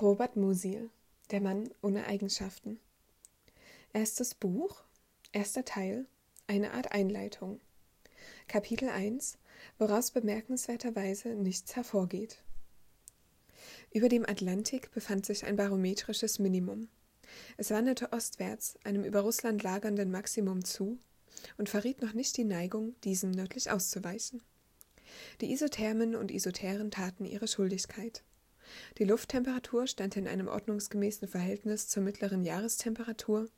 Robert Musil, der Mann ohne Eigenschaften. Erstes Buch, erster Teil, eine Art Einleitung. Kapitel 1, woraus bemerkenswerterweise nichts hervorgeht. Über dem Atlantik befand sich ein barometrisches Minimum. Es wanderte ostwärts, einem über Russland lagernden Maximum zu, und verriet noch nicht die Neigung, diesem nördlich auszuweichen. Die Isothermen und Isotheren taten ihre Schuldigkeit. Die Lufttemperatur stand in einem ordnungsgemäßen Verhältnis zur mittleren Jahrestemperatur,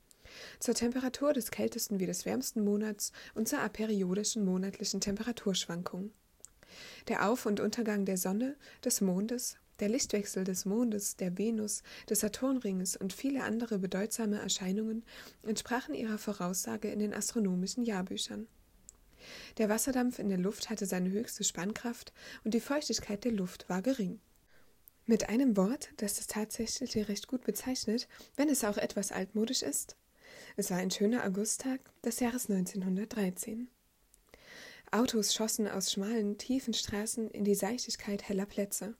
zur Temperatur des kältesten wie des wärmsten Monats und zur aperiodischen monatlichen Temperaturschwankung. Der Auf- und Untergang der Sonne, des Mondes, der Lichtwechsel des Mondes, der Venus, des Saturnringes und viele andere bedeutsame Erscheinungen entsprachen ihrer Voraussage in den astronomischen Jahrbüchern. Der Wasserdampf in der Luft hatte seine höchste Spannkraft und die Feuchtigkeit der Luft war gering. Mit einem Wort, das das Tatsächliche recht gut bezeichnet, wenn es auch etwas altmodisch ist. Es war ein schöner Augusttag des Jahres 1913. Autos schossen aus schmalen, tiefen Straßen in die Seichtigkeit heller Plätze.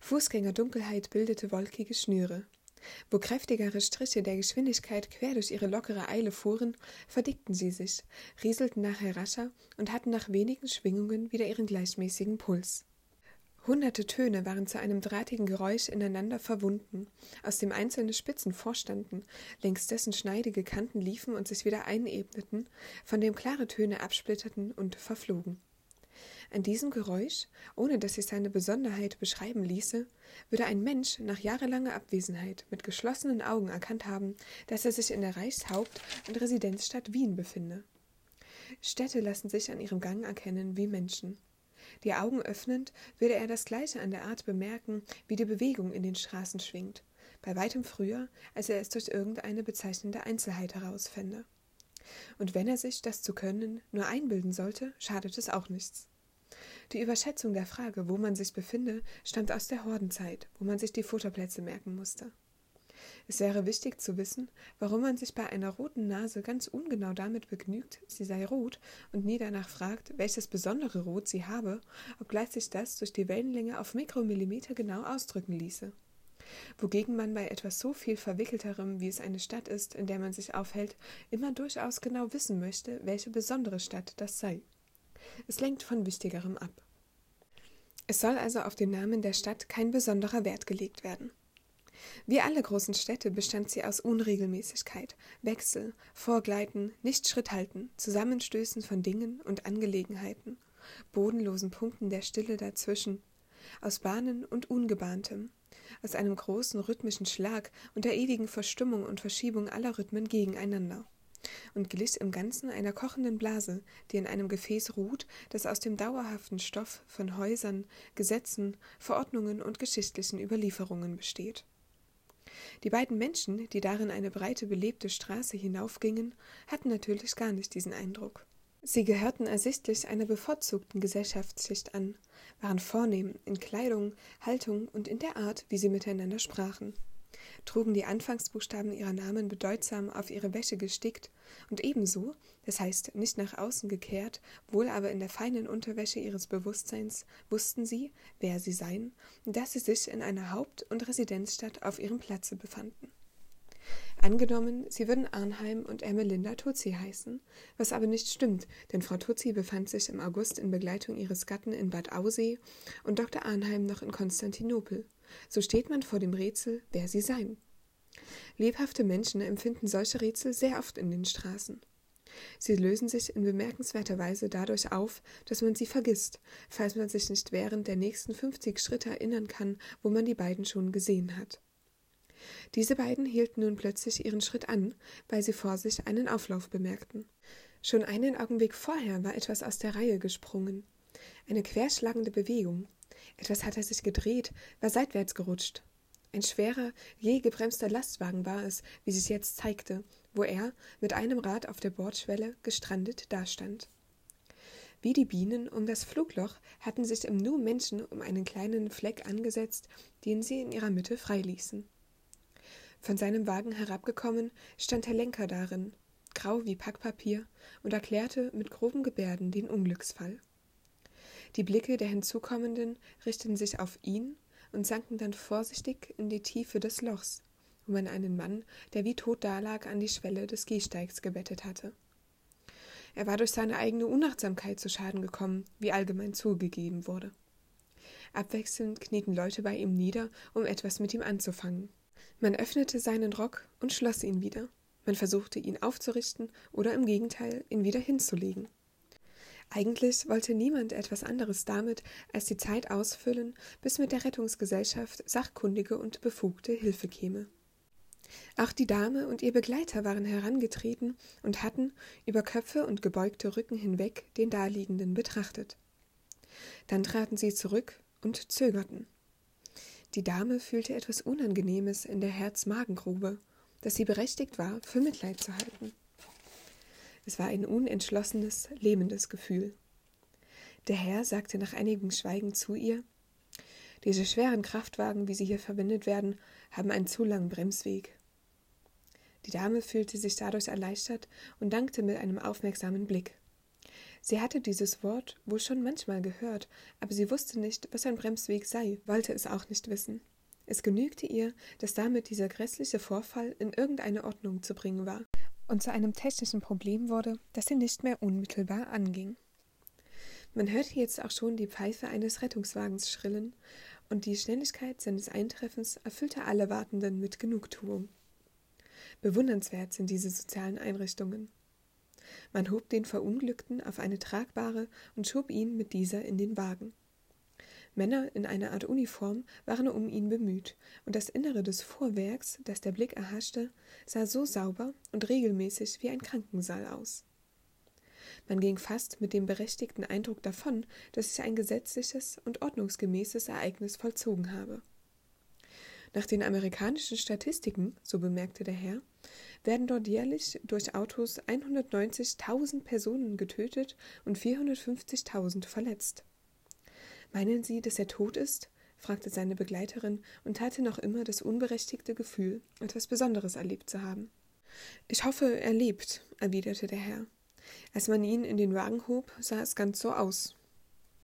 Fußgängerdunkelheit bildete wolkige Schnüre. Wo kräftigere Striche der Geschwindigkeit quer durch ihre lockere Eile fuhren, verdickten sie sich, rieselten nachher rascher und hatten nach wenigen Schwingungen wieder ihren gleichmäßigen Puls. Hunderte Töne waren zu einem drahtigen Geräusch ineinander verwunden, aus dem einzelne Spitzen vorstanden, längs dessen schneidige Kanten liefen und sich wieder einebneten, von dem klare Töne absplitterten und verflogen. An diesem Geräusch, ohne dass sich seine Besonderheit beschreiben ließe, würde ein Mensch nach jahrelanger Abwesenheit mit geschlossenen Augen erkannt haben, dass er sich in der Reichshaupt- und Residenzstadt Wien befinde. Städte lassen sich an ihrem Gang erkennen wie Menschen. Die Augen öffnend, würde er das Gleiche an der Art bemerken, wie die Bewegung in den Straßen schwingt, bei weitem früher, als er es durch irgendeine bezeichnende Einzelheit herausfände. Und wenn er sich, das zu können, nur einbilden sollte, schadet es auch nichts. Die Überschätzung der Frage, wo man sich befinde, stammt aus der Hordenzeit, wo man sich die Futterplätze merken musste. Es wäre wichtig zu wissen, warum man sich bei einer roten Nase ganz ungenau damit begnügt, sie sei rot, und nie danach fragt, welches besondere Rot sie habe, obgleich sich das durch die Wellenlänge auf Mikromillimeter genau ausdrücken ließe. Wogegen man bei etwas so viel verwickelterem, wie es eine Stadt ist, in der man sich aufhält, immer durchaus genau wissen möchte, welche besondere Stadt das sei. Es lenkt von Wichtigerem ab. Es soll also auf den Namen der Stadt kein besonderer Wert gelegt werden. Wie alle großen Städte bestand sie aus Unregelmäßigkeit, Wechsel, Vorgleiten, nicht Schritt halten, Zusammenstößen von Dingen und Angelegenheiten, bodenlosen Punkten der Stille dazwischen, aus Bahnen und Ungebahntem, aus einem großen rhythmischen Schlag und der ewigen Verstimmung und Verschiebung aller Rhythmen gegeneinander und glich im Ganzen einer kochenden Blase, die in einem Gefäß ruht, das aus dem dauerhaften Stoff von Häusern, Gesetzen, Verordnungen und geschichtlichen Überlieferungen besteht. Die beiden Menschen, die darin eine breite, belebte Straße hinaufgingen, hatten natürlich gar nicht diesen Eindruck. Sie gehörten ersichtlich einer bevorzugten Gesellschaftsschicht an, waren vornehm in Kleidung, Haltung und in der Art, wie sie miteinander sprachen trugen die Anfangsbuchstaben ihrer Namen bedeutsam auf ihre Wäsche gestickt und ebenso, das heißt nicht nach außen gekehrt, wohl aber in der feinen Unterwäsche ihres Bewusstseins, wussten sie, wer sie seien und dass sie sich in einer Haupt- und Residenzstadt auf ihrem Platze befanden. Angenommen, sie würden Arnheim und Ermelinda Tutsi heißen, was aber nicht stimmt, denn Frau Tutsi befand sich im August in Begleitung ihres Gatten in Bad Aussee und Dr. Arnheim noch in Konstantinopel. So steht man vor dem Rätsel, wer sie seien. Lebhafte Menschen empfinden solche Rätsel sehr oft in den Straßen. Sie lösen sich in bemerkenswerter Weise dadurch auf, dass man sie vergisst, falls man sich nicht während der nächsten fünfzig Schritte erinnern kann, wo man die beiden schon gesehen hat. Diese beiden hielten nun plötzlich ihren Schritt an, weil sie vor sich einen Auflauf bemerkten. Schon einen Augenblick vorher war etwas aus der Reihe gesprungen. Eine querschlagende Bewegung, etwas hatte sich gedreht, war seitwärts gerutscht. Ein schwerer, je gebremster Lastwagen war es, wie sich jetzt zeigte, wo er, mit einem Rad auf der Bordschwelle, gestrandet dastand. Wie die Bienen um das Flugloch hatten sich im Nu Menschen um einen kleinen Fleck angesetzt, den sie in ihrer Mitte freiließen. Von seinem Wagen herabgekommen, stand der Lenker darin, grau wie Packpapier, und erklärte mit groben Gebärden den Unglücksfall. Die Blicke der Hinzukommenden richteten sich auf ihn, und sanken dann vorsichtig in die Tiefe des Lochs, wo man einen Mann, der wie tot dalag, an die Schwelle des Gehsteigs gebettet hatte. Er war durch seine eigene Unachtsamkeit zu Schaden gekommen, wie allgemein zugegeben wurde. Abwechselnd knieten Leute bei ihm nieder, um etwas mit ihm anzufangen. Man öffnete seinen Rock und schloss ihn wieder. Man versuchte ihn aufzurichten oder im Gegenteil ihn wieder hinzulegen. Eigentlich wollte niemand etwas anderes damit, als die Zeit ausfüllen, bis mit der Rettungsgesellschaft sachkundige und befugte Hilfe käme. Auch die Dame und ihr Begleiter waren herangetreten und hatten, über Köpfe und gebeugte Rücken hinweg, den Daliegenden betrachtet. Dann traten sie zurück und zögerten. Die Dame fühlte etwas Unangenehmes in der Herz-Magengrube, das sie berechtigt war, für Mitleid zu halten. Es war ein unentschlossenes, lähmendes Gefühl. Der Herr sagte nach einigem Schweigen zu ihr Diese schweren Kraftwagen, wie sie hier verwendet werden, haben einen zu langen Bremsweg. Die Dame fühlte sich dadurch erleichtert und dankte mit einem aufmerksamen Blick. Sie hatte dieses Wort wohl schon manchmal gehört, aber sie wusste nicht, was ein Bremsweg sei, wollte es auch nicht wissen. Es genügte ihr, dass damit dieser grässliche Vorfall in irgendeine Ordnung zu bringen war und zu einem technischen Problem wurde, das sie nicht mehr unmittelbar anging. Man hörte jetzt auch schon die Pfeife eines Rettungswagens schrillen, und die Schnelligkeit seines Eintreffens erfüllte alle Wartenden mit Genugtuung. Bewundernswert sind diese sozialen Einrichtungen. Man hob den Verunglückten auf eine tragbare und schob ihn mit dieser in den Wagen. Männer in einer Art Uniform waren um ihn bemüht, und das Innere des Vorwerks, das der Blick erhaschte, sah so sauber und regelmäßig wie ein Krankensaal aus. Man ging fast mit dem berechtigten Eindruck davon, dass sich ein gesetzliches und ordnungsgemäßes Ereignis vollzogen habe. Nach den amerikanischen Statistiken, so bemerkte der Herr, werden dort jährlich durch Autos 190.000 Personen getötet und 450.000 verletzt. Meinen Sie, dass er tot ist? fragte seine Begleiterin und hatte noch immer das unberechtigte Gefühl, etwas Besonderes erlebt zu haben. Ich hoffe, er lebt, erwiderte der Herr. Als man ihn in den Wagen hob, sah es ganz so aus.